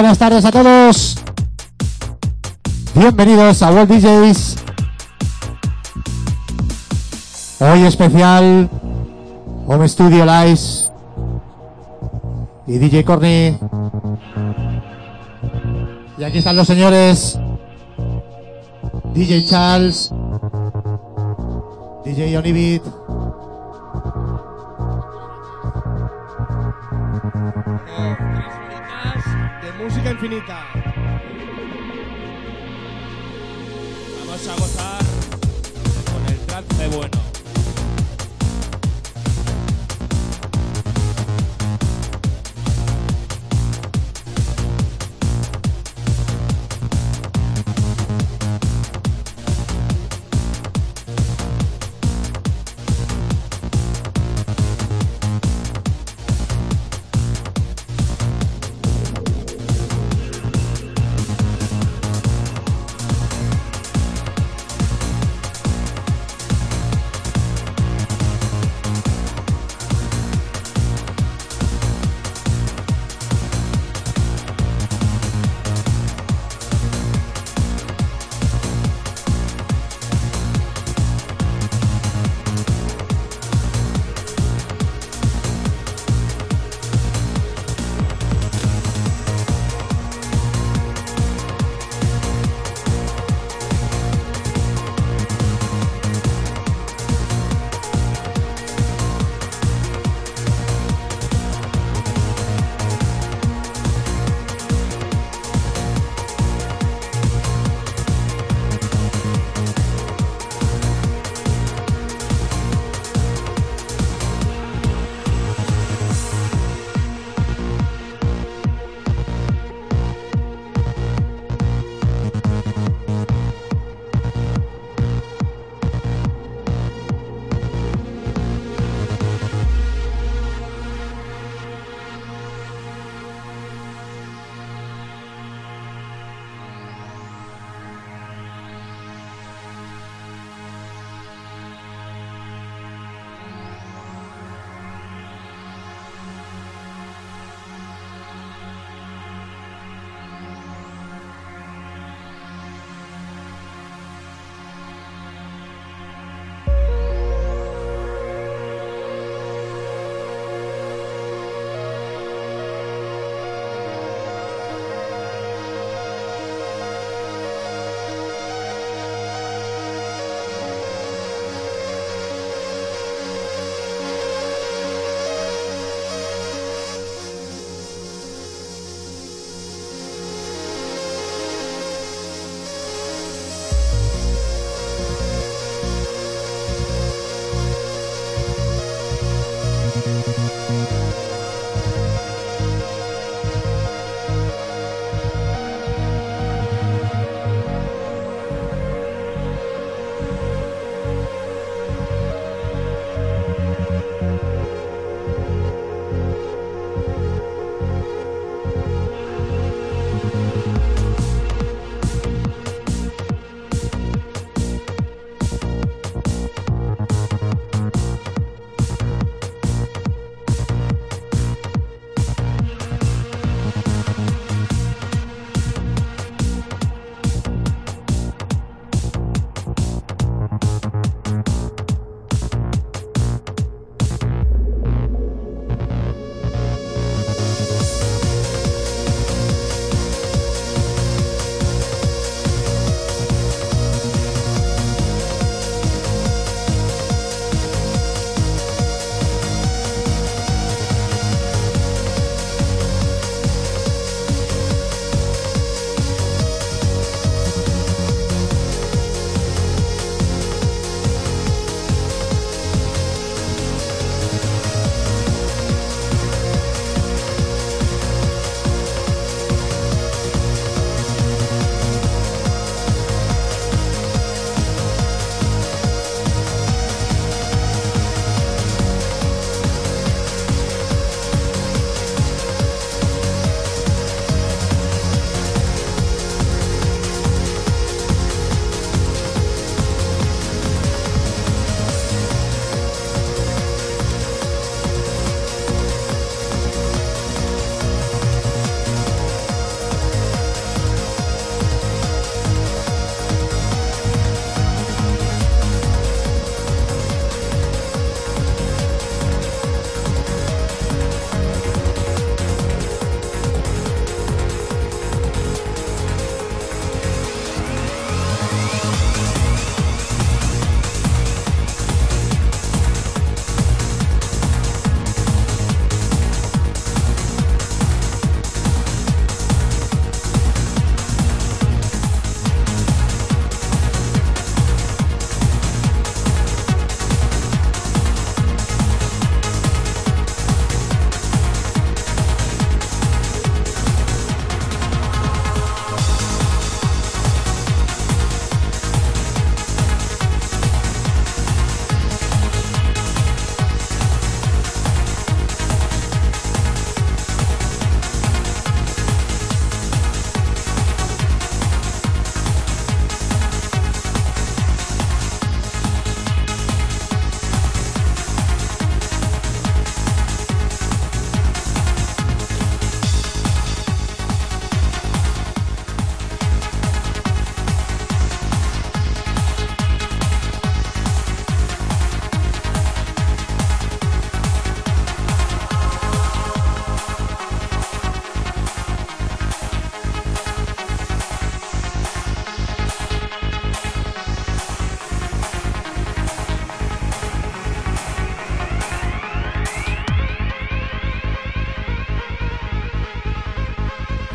Buenas tardes a todos. Bienvenidos a World DJs. Hoy especial Home Studio Live y DJ Corny. Y aquí están los señores DJ Charles, DJ Onibit.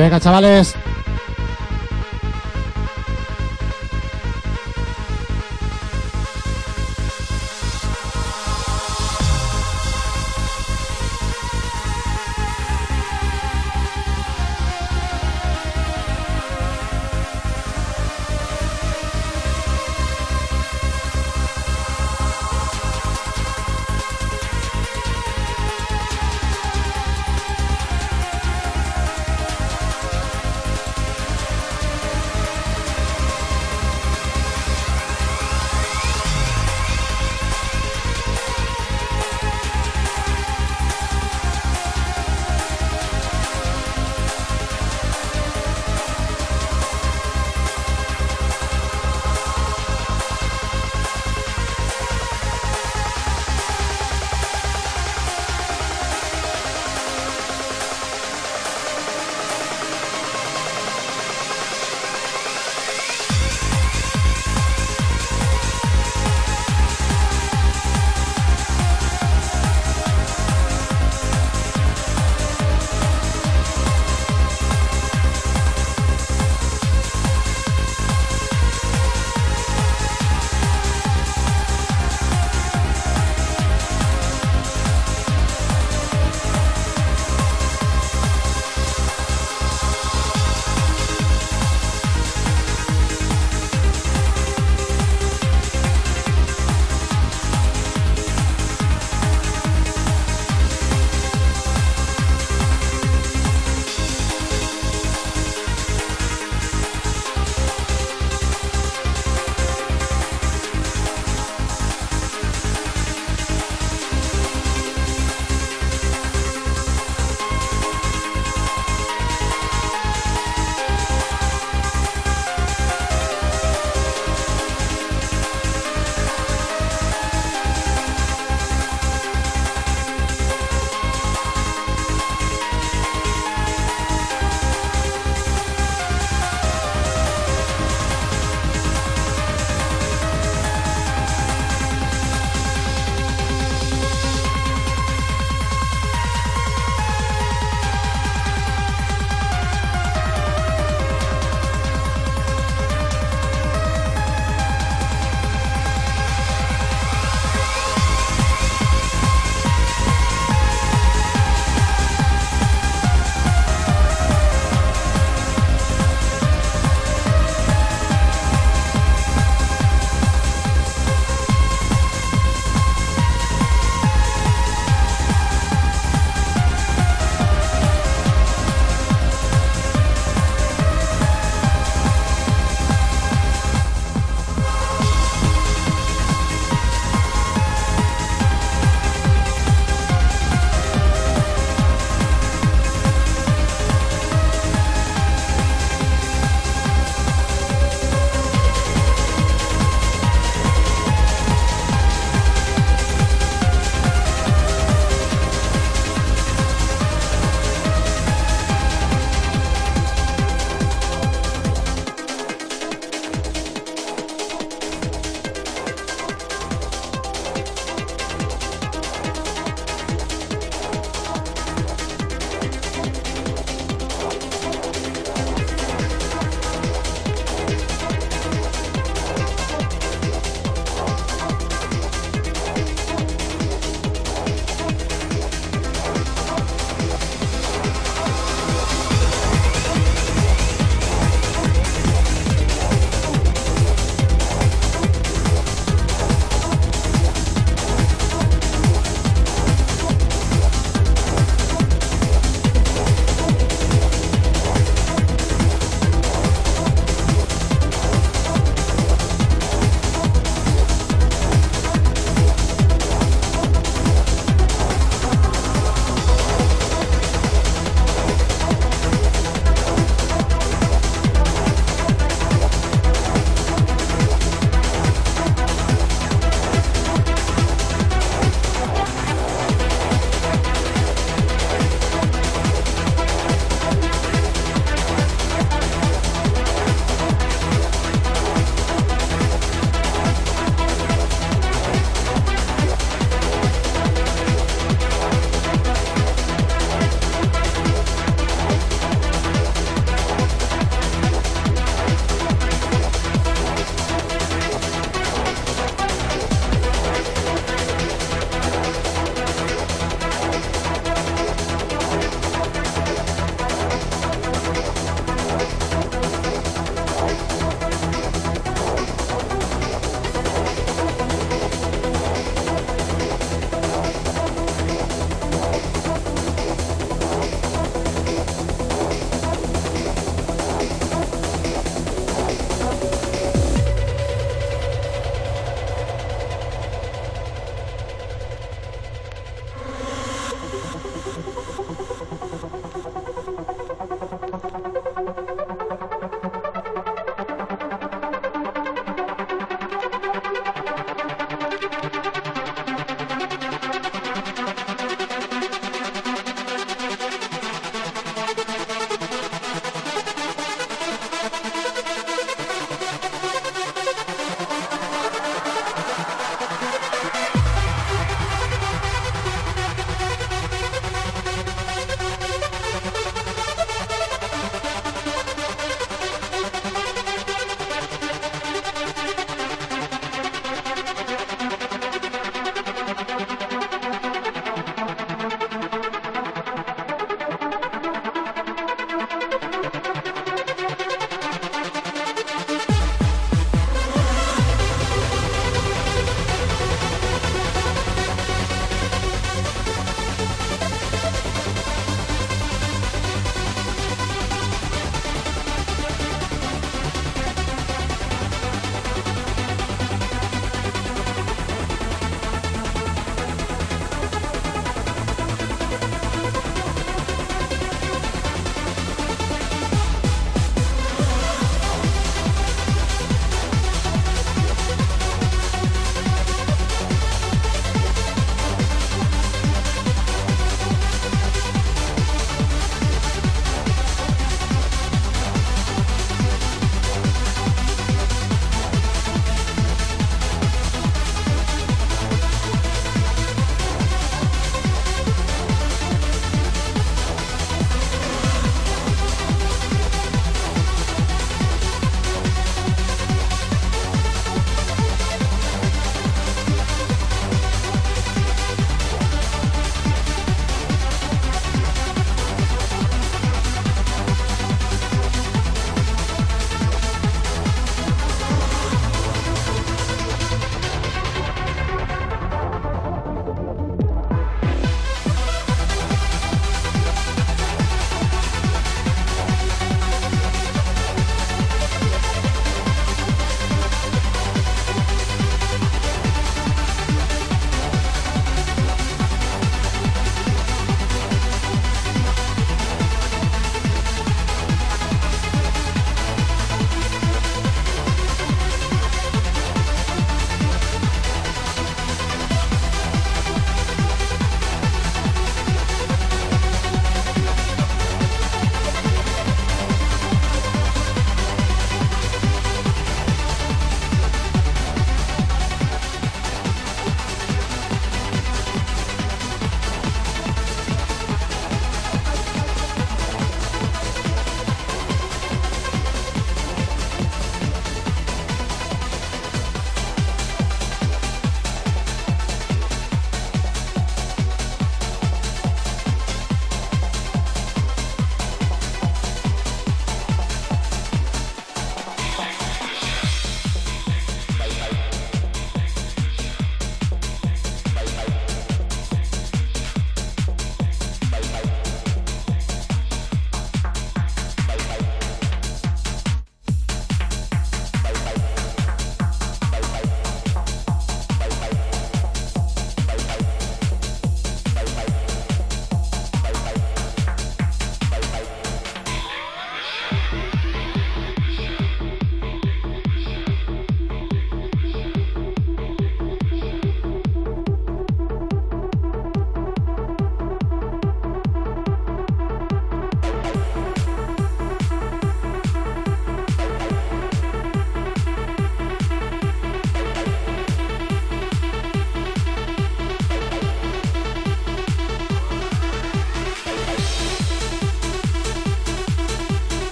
Venga, chavales.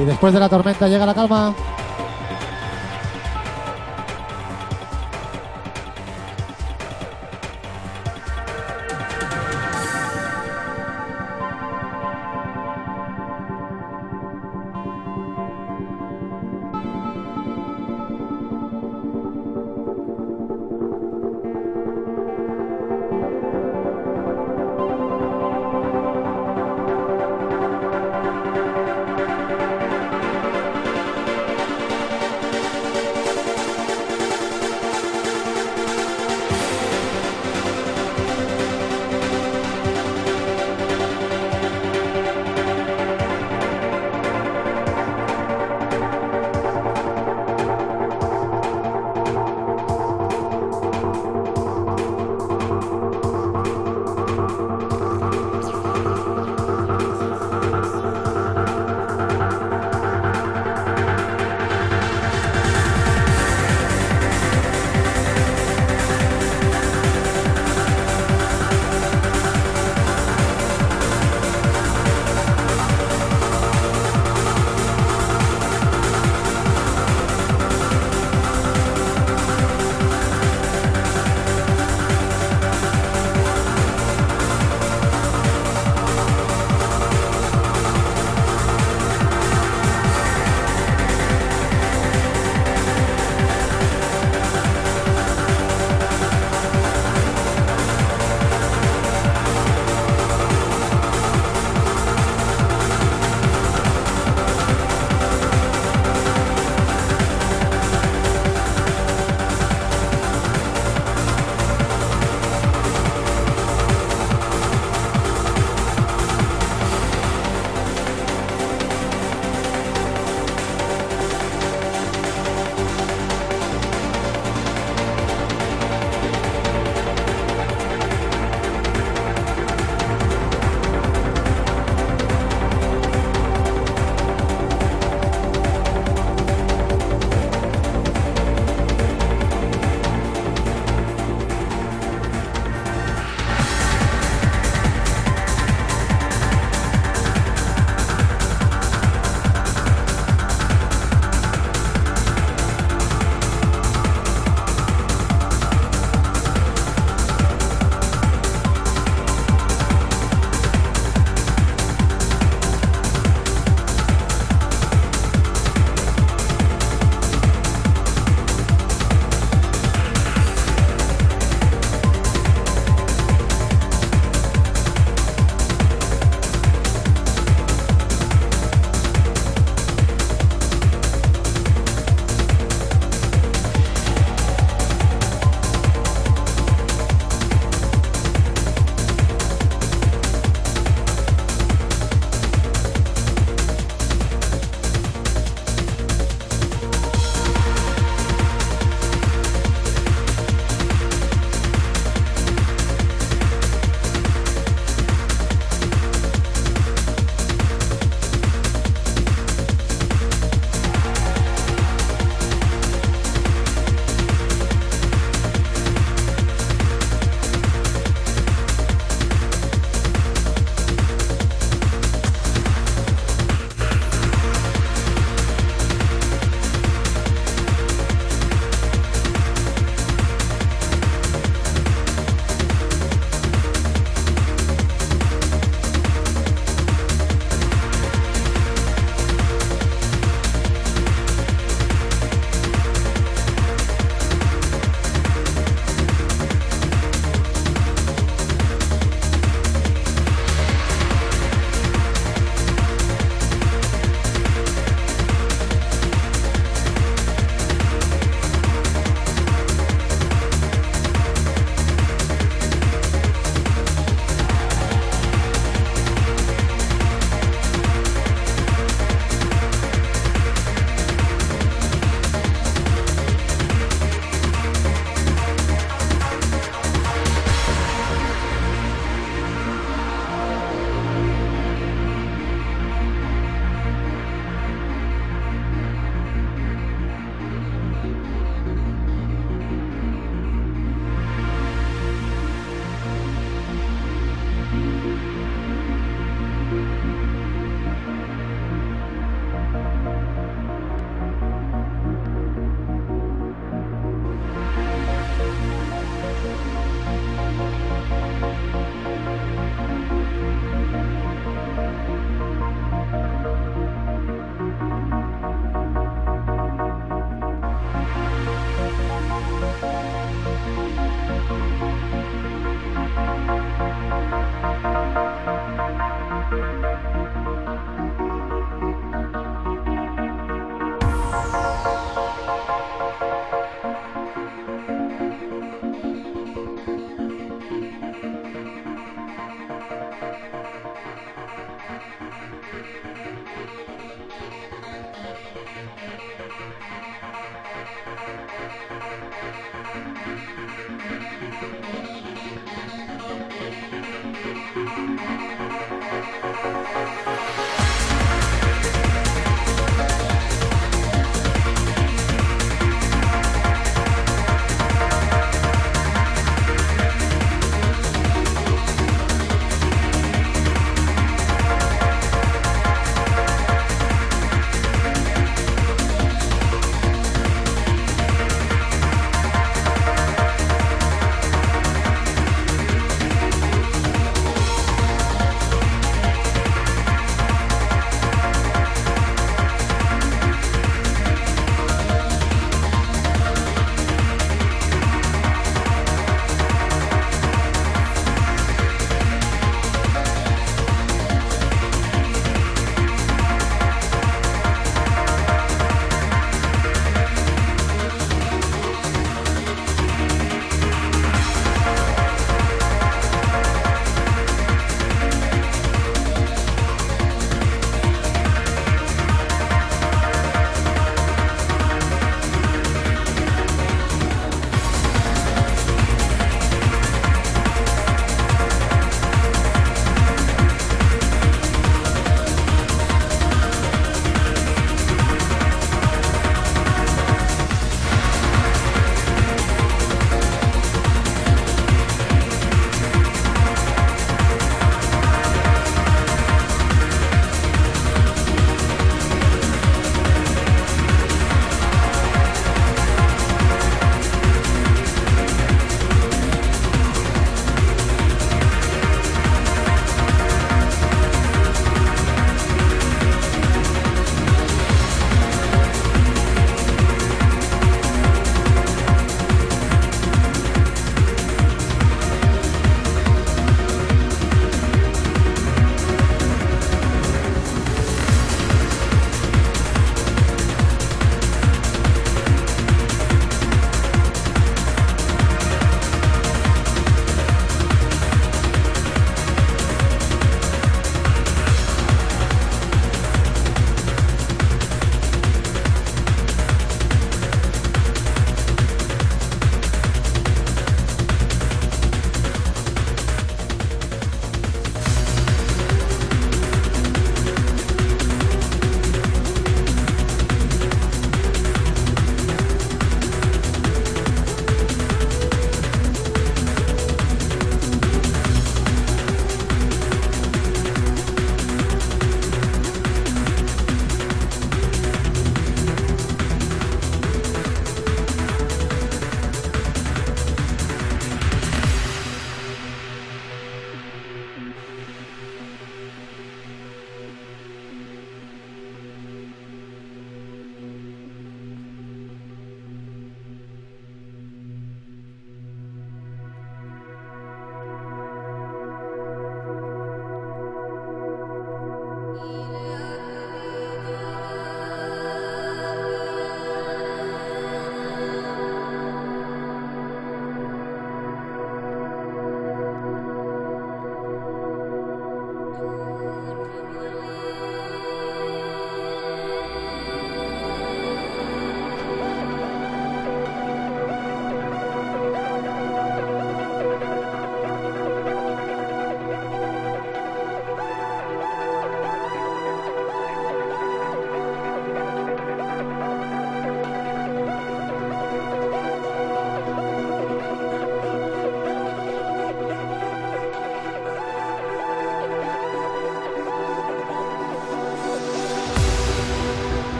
Y después de la tormenta llega la calma.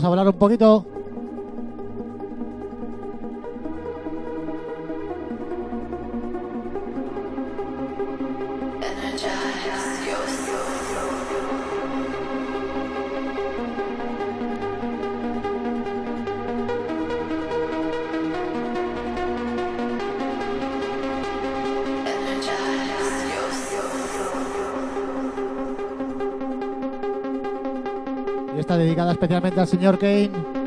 Vamos a volar un poquito. Especialmente al señor Kane.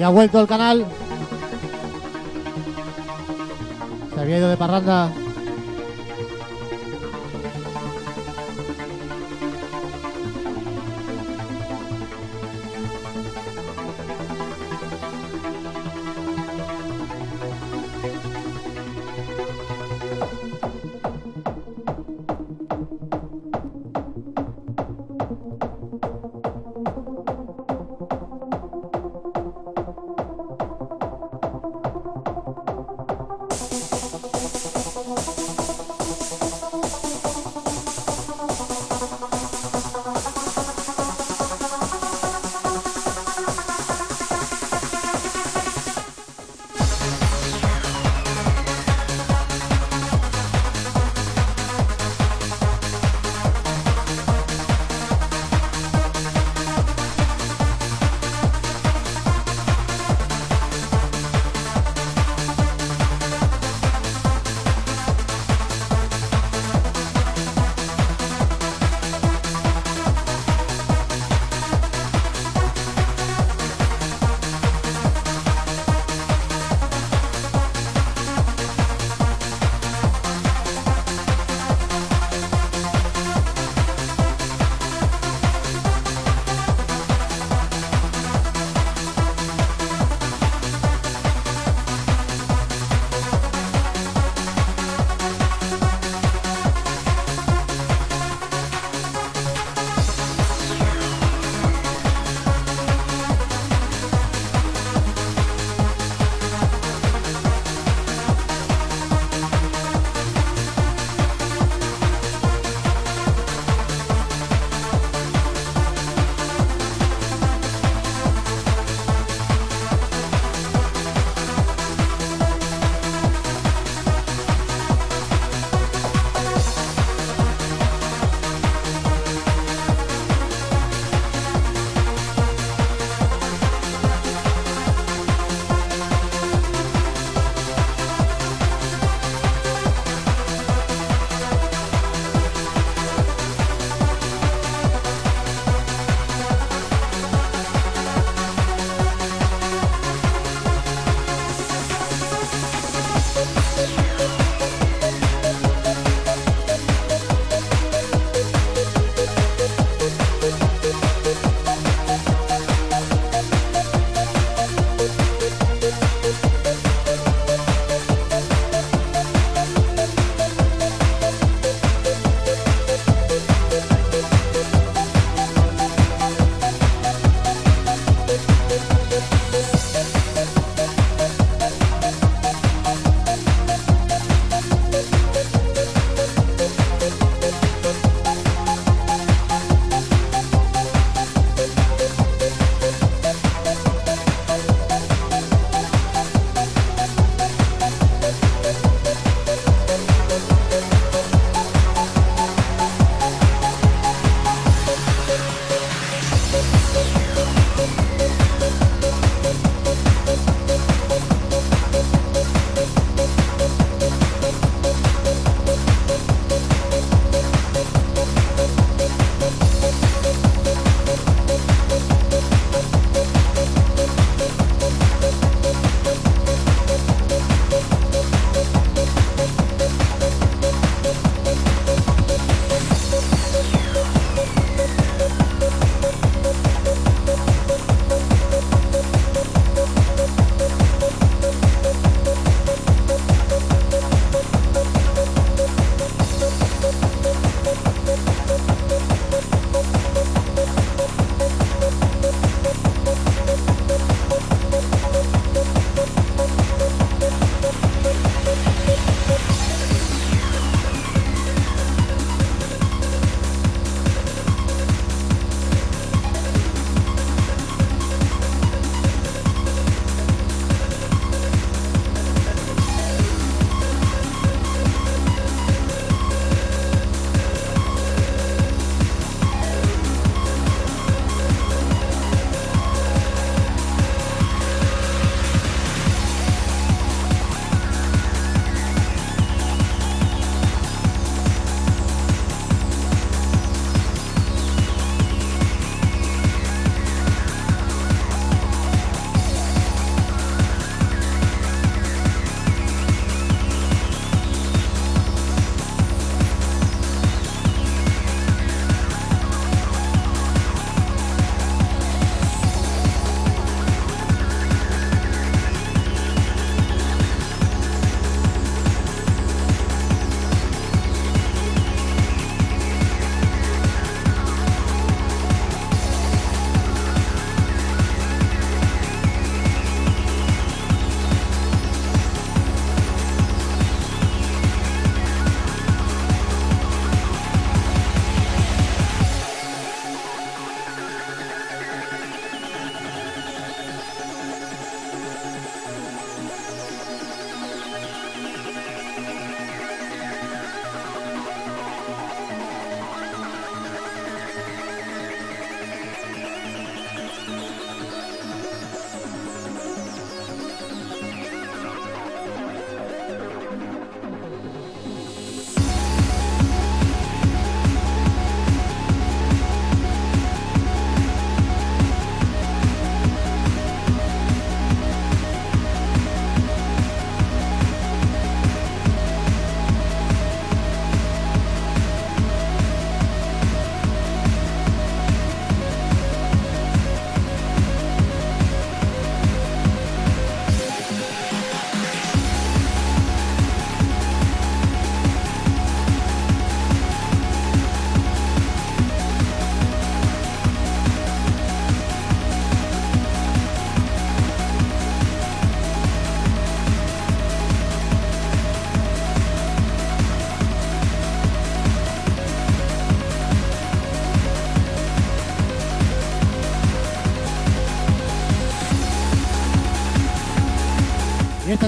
Y ha vuelto al canal. Se había ido de parranda.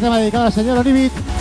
Tema dedicado al señor Onibit.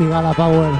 Cigala Power.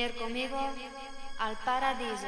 Venir conmigo al paradiso.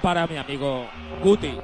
Para mi amigo Guti.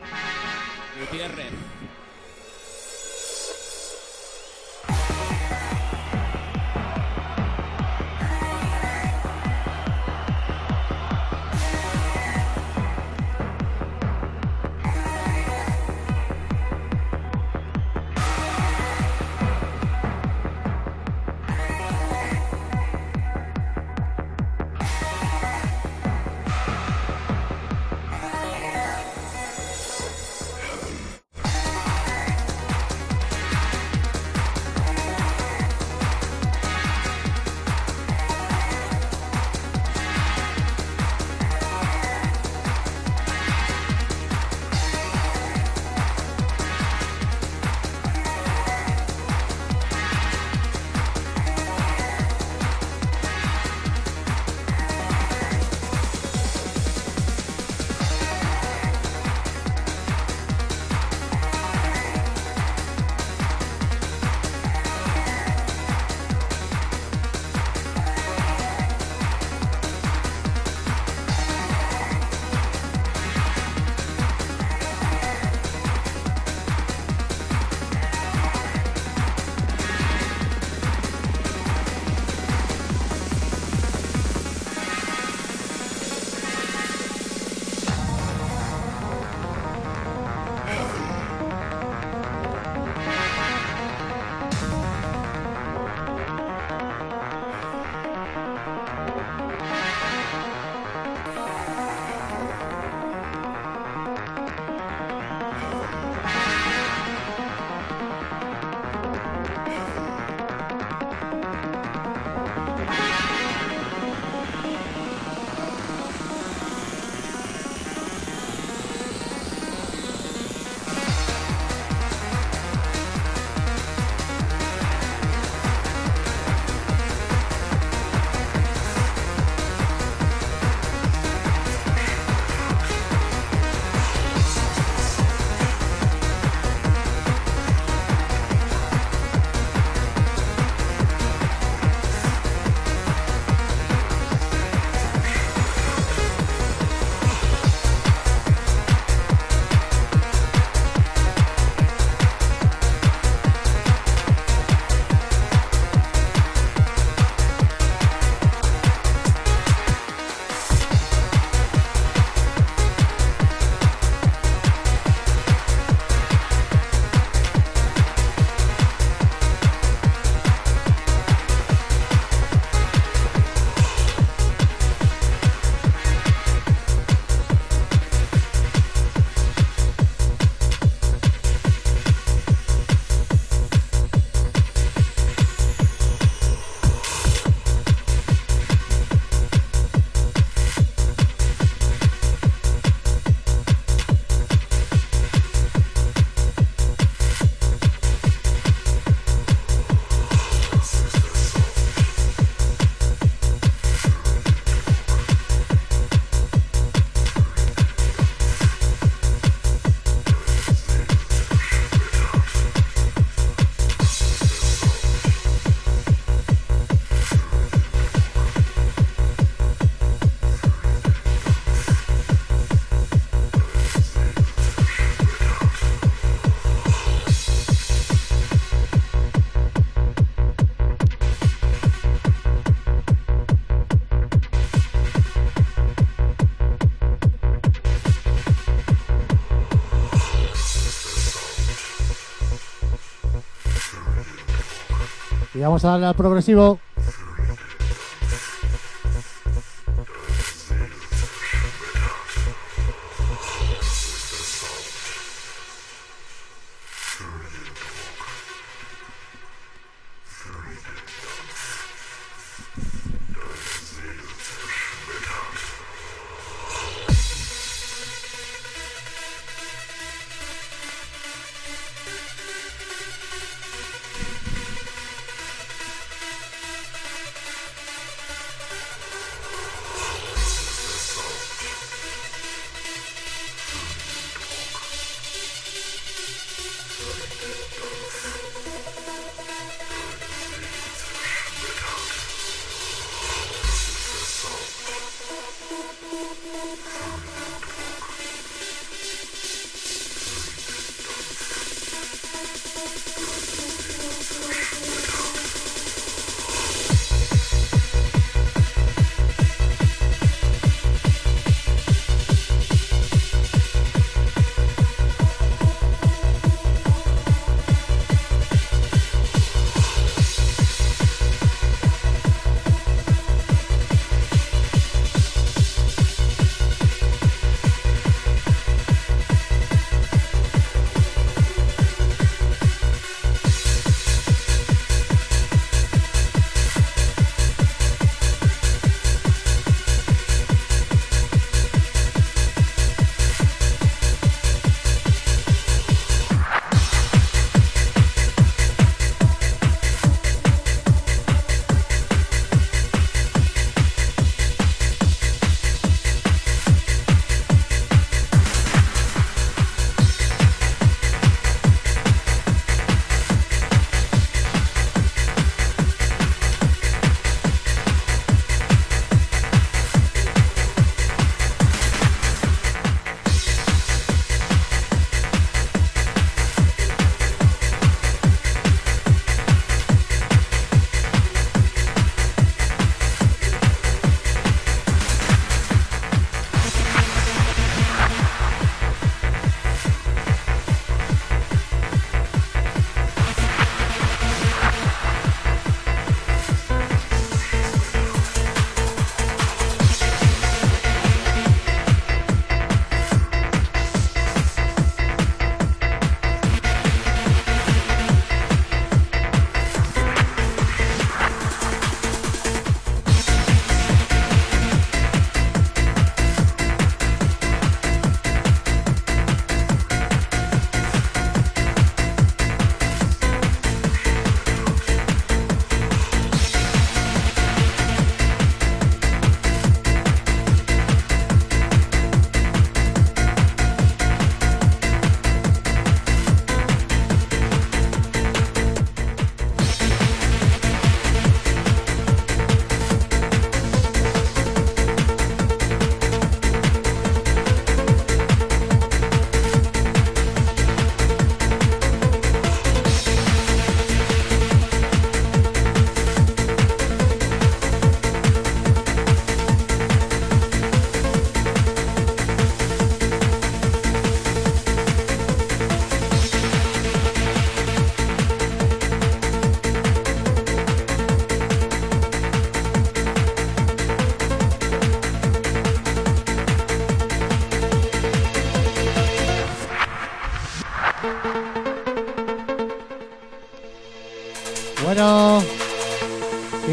Vamos a darle al progresivo.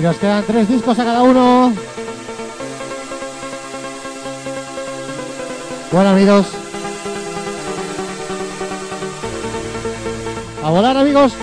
Nos quedan tres discos a cada uno. Bueno, amigos. A volar, amigos.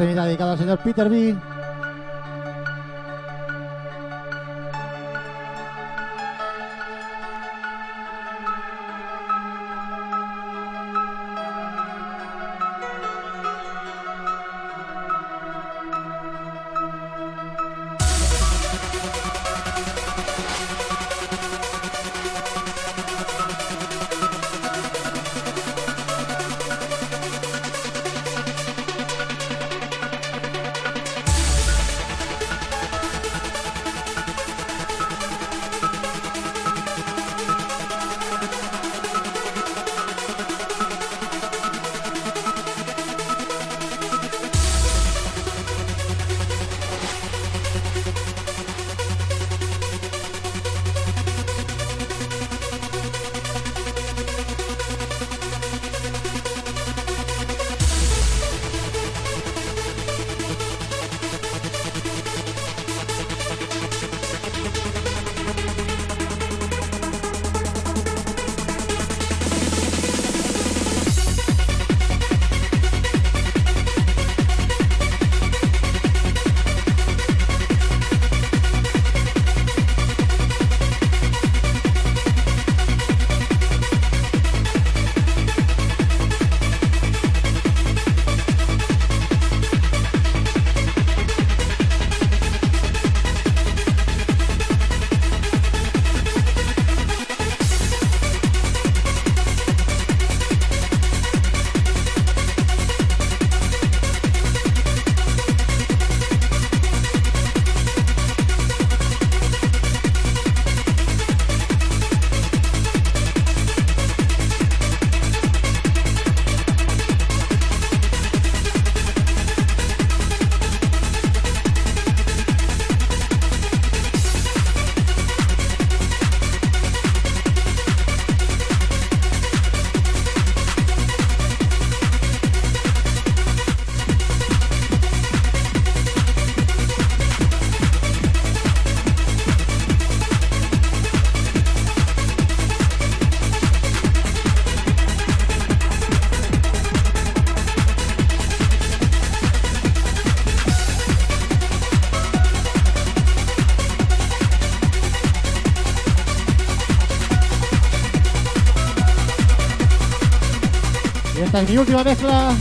Este temita dedicado al señor Peter B. さん、リ際ですわ。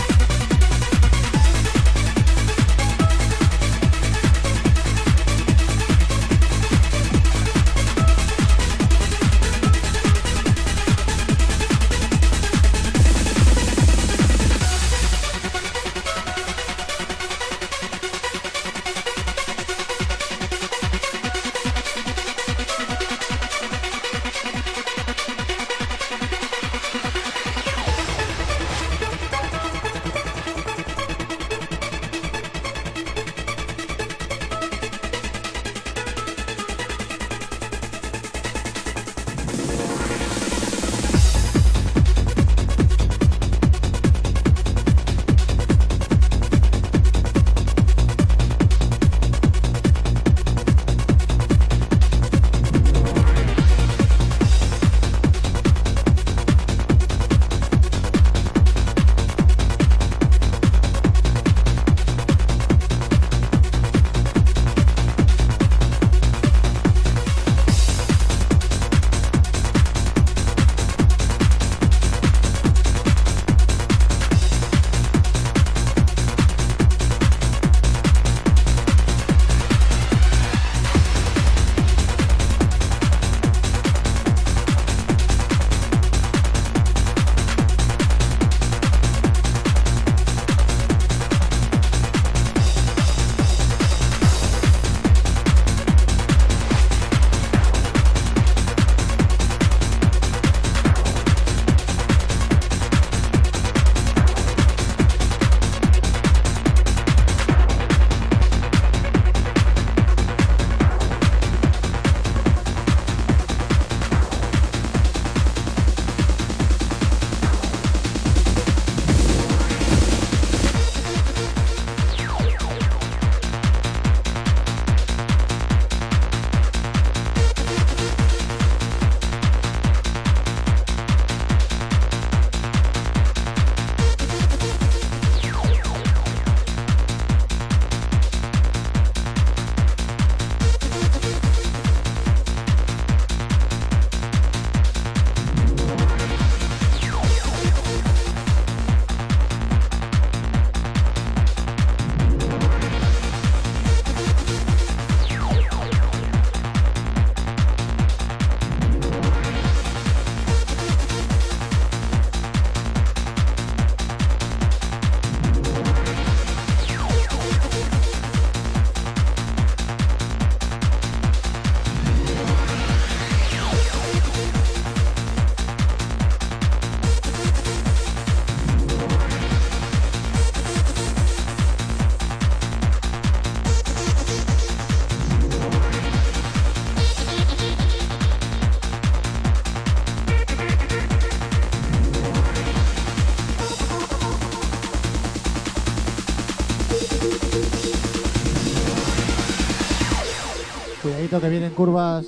Que vienen curvas.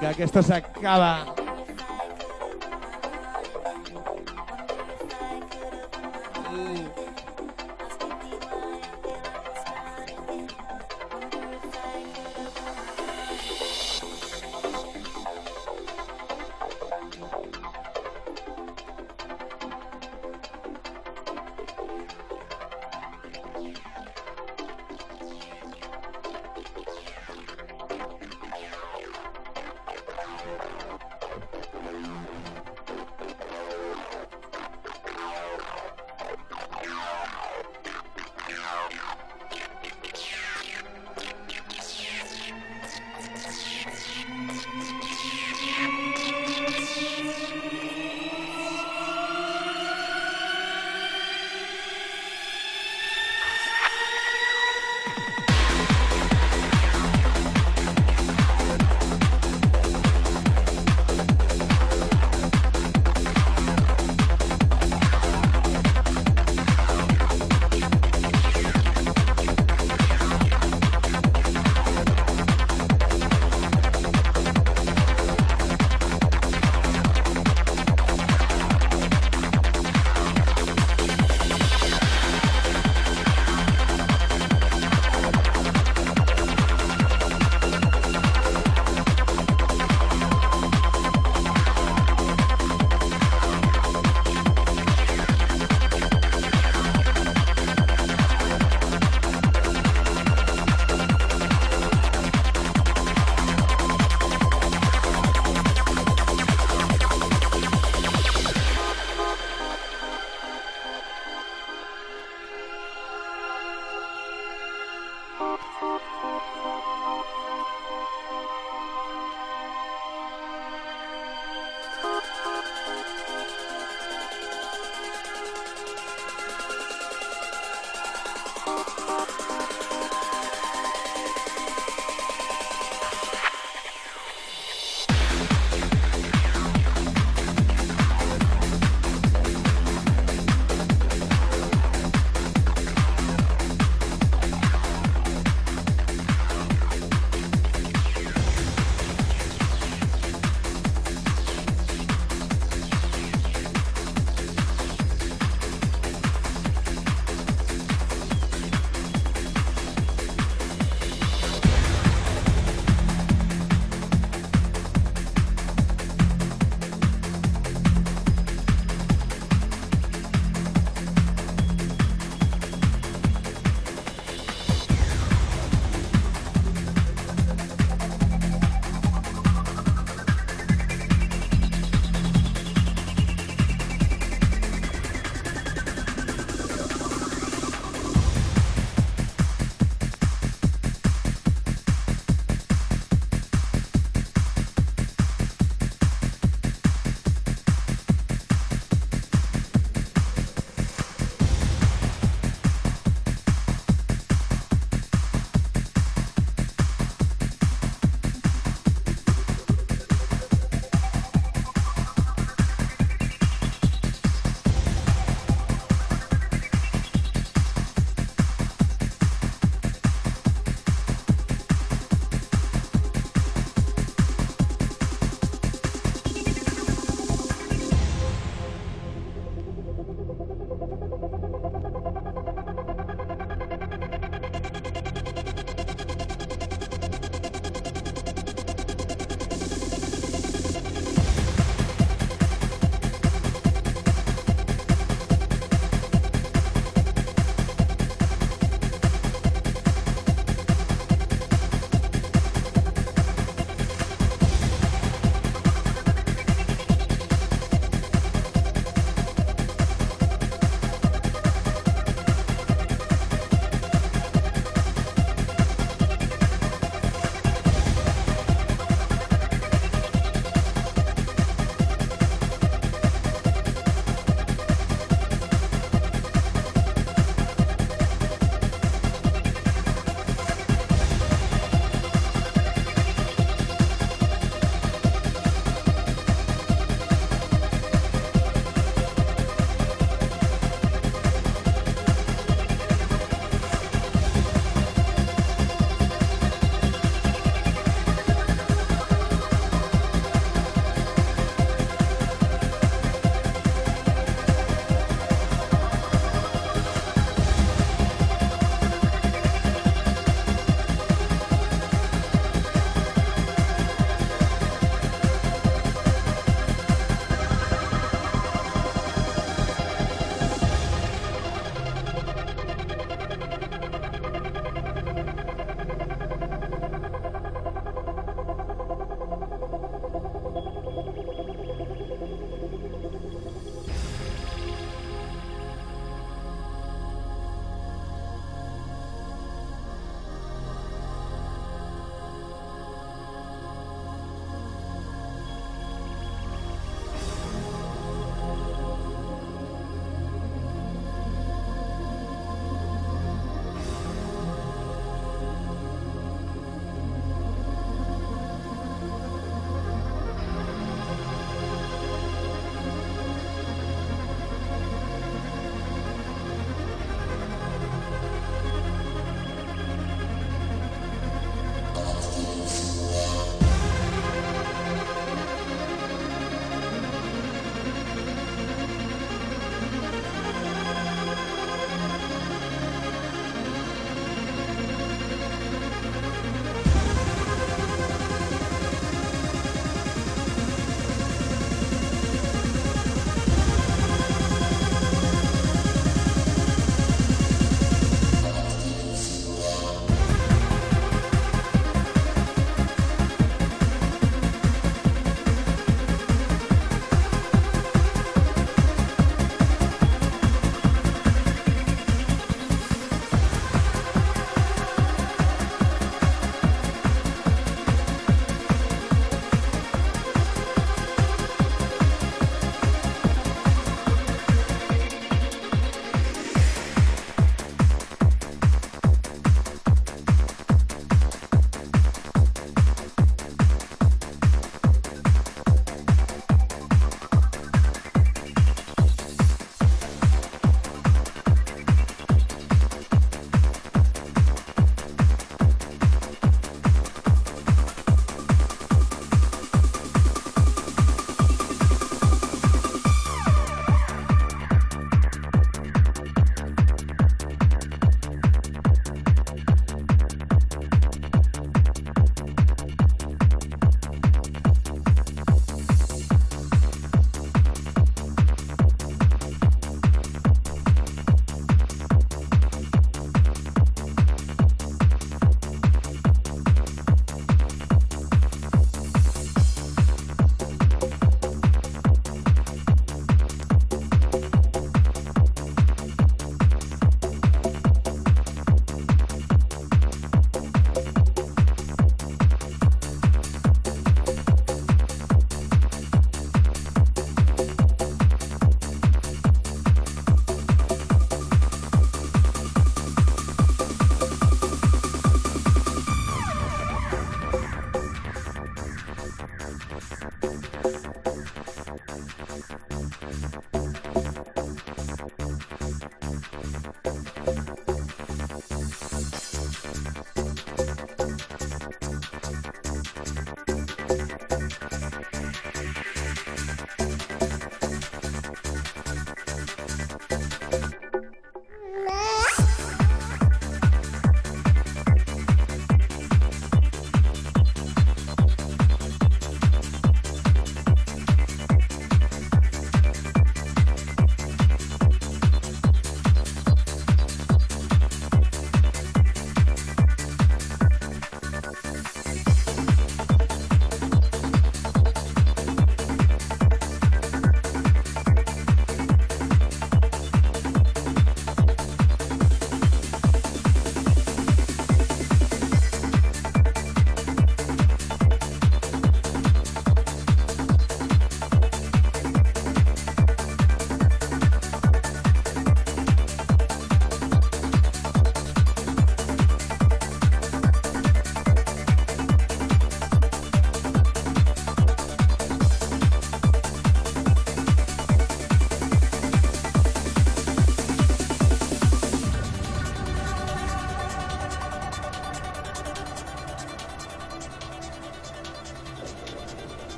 Venga, que esto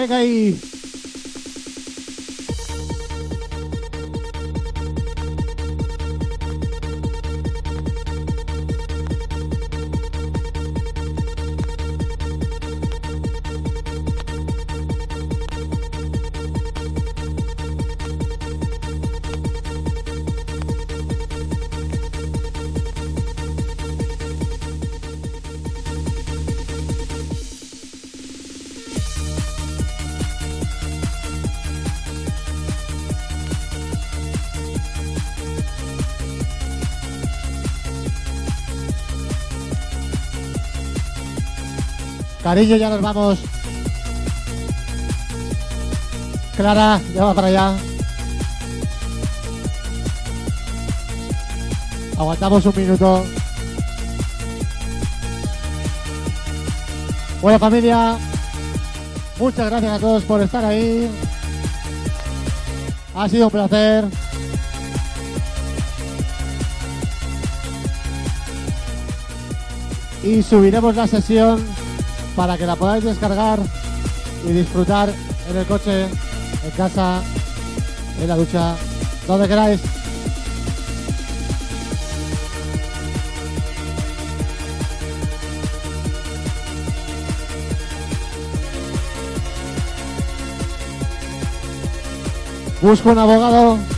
se acaba. Cariño, ya nos vamos. Clara, ya va para allá. Aguantamos un minuto. Bueno familia, muchas gracias a todos por estar ahí. Ha sido un placer. Y subiremos la sesión para que la podáis descargar y disfrutar en el coche, en casa, en la ducha, donde queráis. Busco un abogado.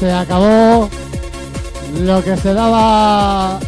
Se acabó lo que se daba